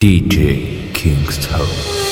DJ Kingstone.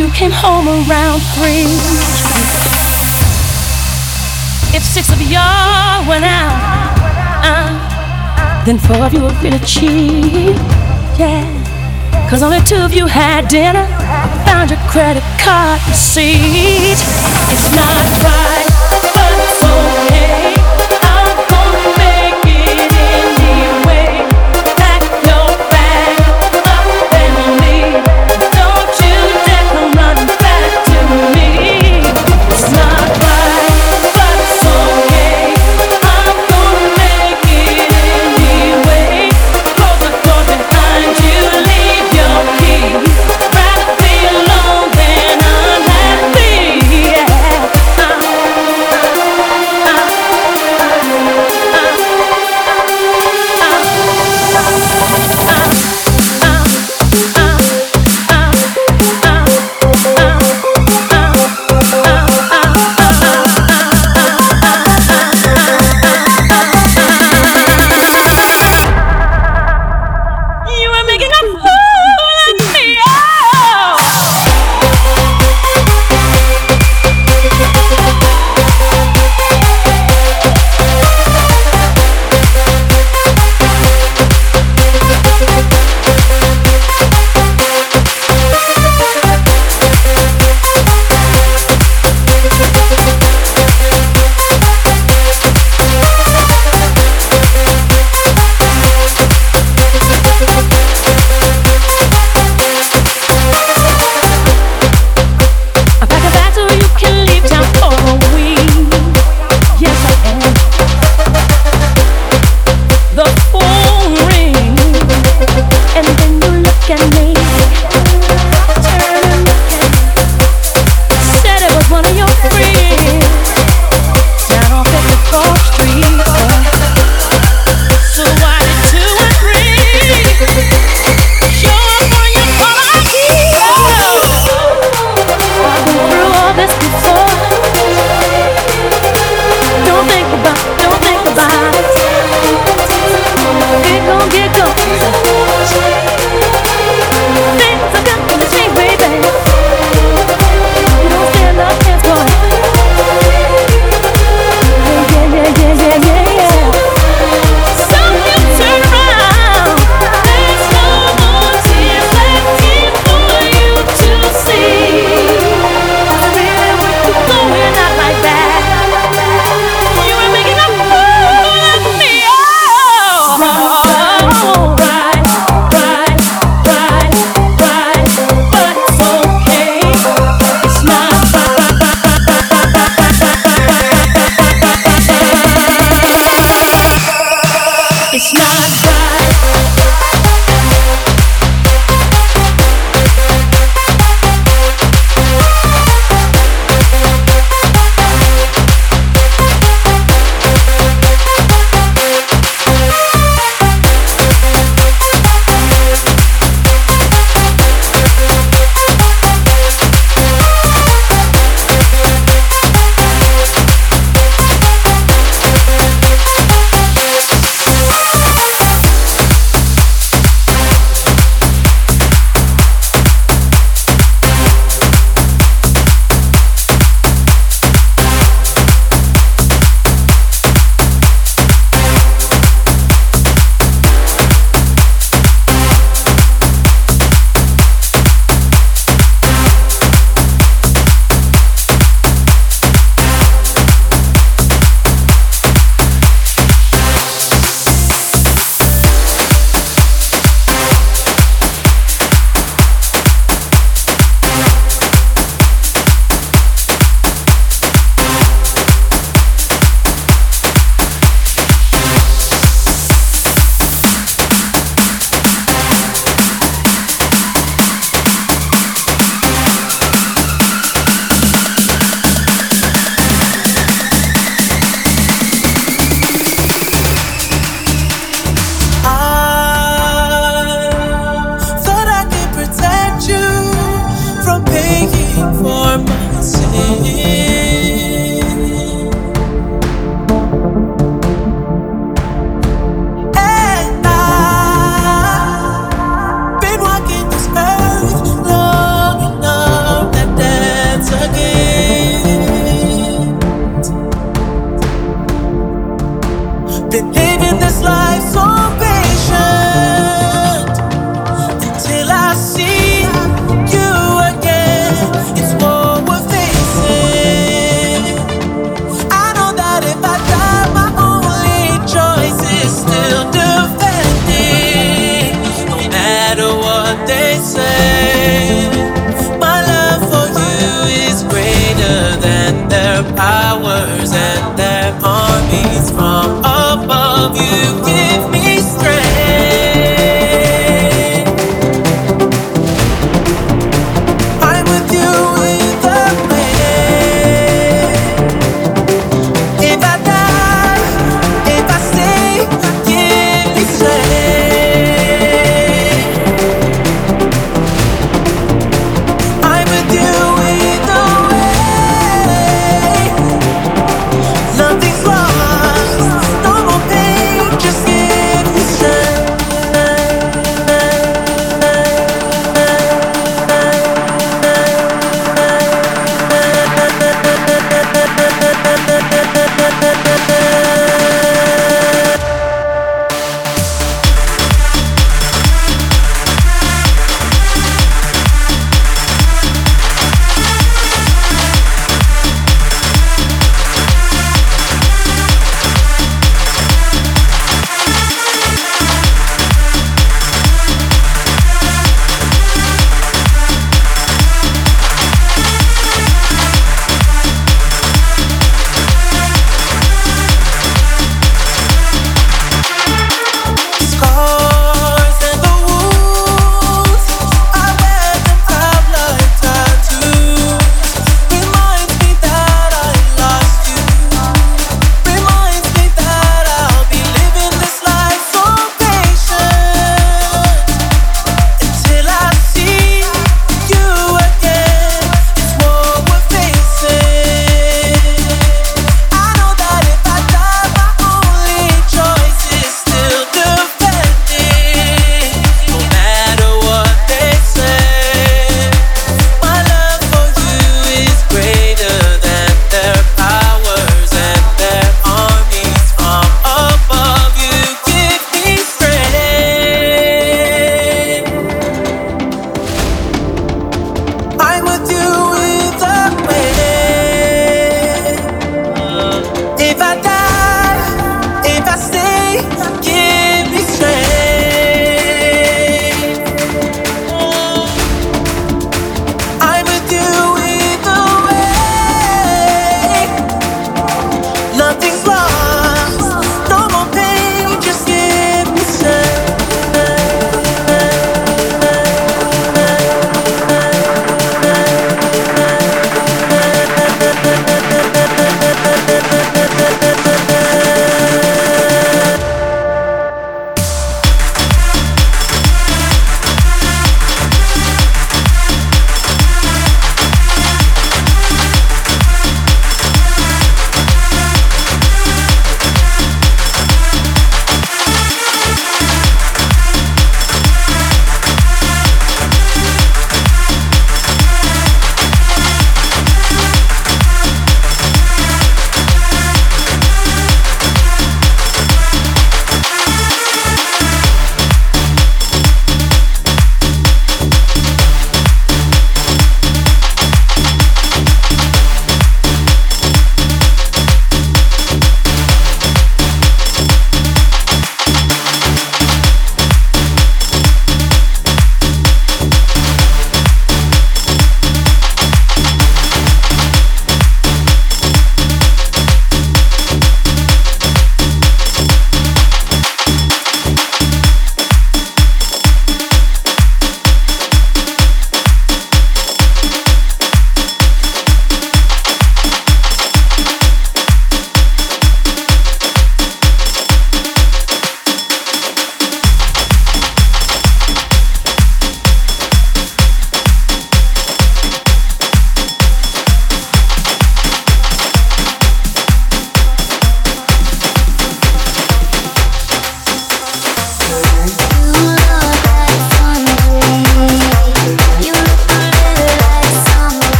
You came home around three. If six of y'all went out, uh, then four of you were really cheap. Yeah. Cause only two of you had dinner. Found your credit card receipt. It's not right,